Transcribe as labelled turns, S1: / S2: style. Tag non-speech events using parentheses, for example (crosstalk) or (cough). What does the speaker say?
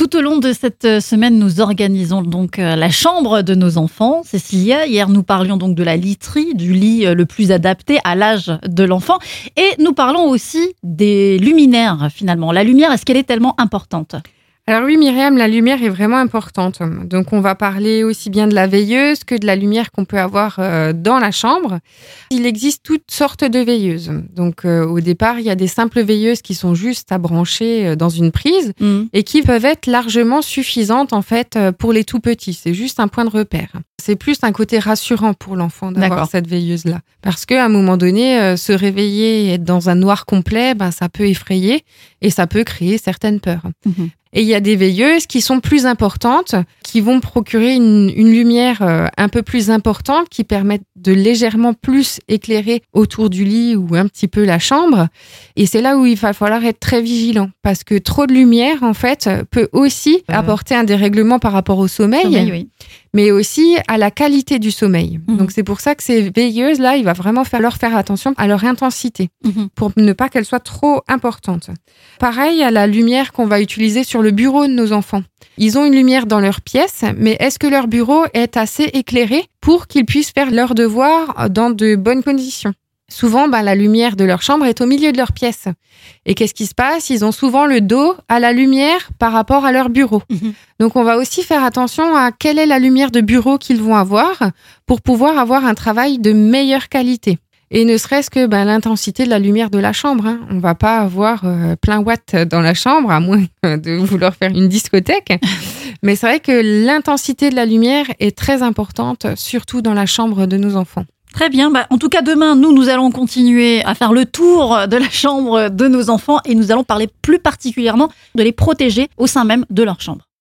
S1: Tout au long de cette euh, semaine, nous organisons donc euh, la chambre de nos enfants. Cécilia, hier nous parlions donc de la literie, du lit euh, le plus adapté à l'âge de l'enfant. Et nous parlons aussi des luminaires finalement. La lumière, est-ce qu'elle est tellement importante?
S2: Alors oui, Myriam, la lumière est vraiment importante. Donc on va parler aussi bien de la veilleuse que de la lumière qu'on peut avoir euh, dans la chambre. Il existe toutes sortes de veilleuses. Donc euh, au départ, il y a des simples veilleuses qui sont juste à brancher euh, dans une prise mmh. et qui peuvent être largement suffisantes en fait pour les tout petits. C'est juste un point de repère. C'est plus un côté rassurant pour l'enfant d'avoir cette veilleuse-là. Parce qu'à un moment donné, se réveiller et être dans un noir complet, ben, ça peut effrayer et ça peut créer certaines peurs. Mmh. Et il y a des veilleuses qui sont plus importantes, qui vont procurer une, lumière euh, un peu plus importante, qui permettent de légèrement plus éclairer autour du lit ou un petit peu la chambre. Et c'est là où il va falloir être très vigilant, parce que trop de lumière, en fait, peut aussi apporter un dérèglement par rapport au sommeil, mais aussi à la qualité du sommeil. Mhm. Donc c'est pour ça que ces veilleuses-là, il va vraiment falloir faire attention à leur intensité, mhm. pour ne pas qu'elles soient trop importantes. Pareil à la lumière qu'on va utiliser sur le bureau de nos enfants. Ils ont une lumière dans leur pièce, mais est-ce que leur bureau est assez éclairé pour qu'ils puissent faire leurs devoirs dans de bonnes conditions? Souvent, bah, la lumière de leur chambre est au milieu de leur pièce. Et qu'est-ce qui se passe? Ils ont souvent le dos à la lumière par rapport à leur bureau. Mhm. Donc, on va aussi faire attention à quelle est la lumière de bureau qu'ils vont avoir pour pouvoir avoir un travail de meilleure qualité. Et ne serait-ce que ben, l'intensité de la lumière de la chambre. Hein. On va pas avoir euh, plein watt dans la chambre, à moins (laughs) de vouloir faire une discothèque. (laughs) Mais c'est vrai que l'intensité de la lumière est très importante, surtout dans la chambre de nos enfants.
S1: Très bien. Bah, en tout cas, demain, nous, nous allons continuer à faire le tour de la chambre de nos enfants et nous allons parler plus particulièrement de les protéger au sein même de leur chambre.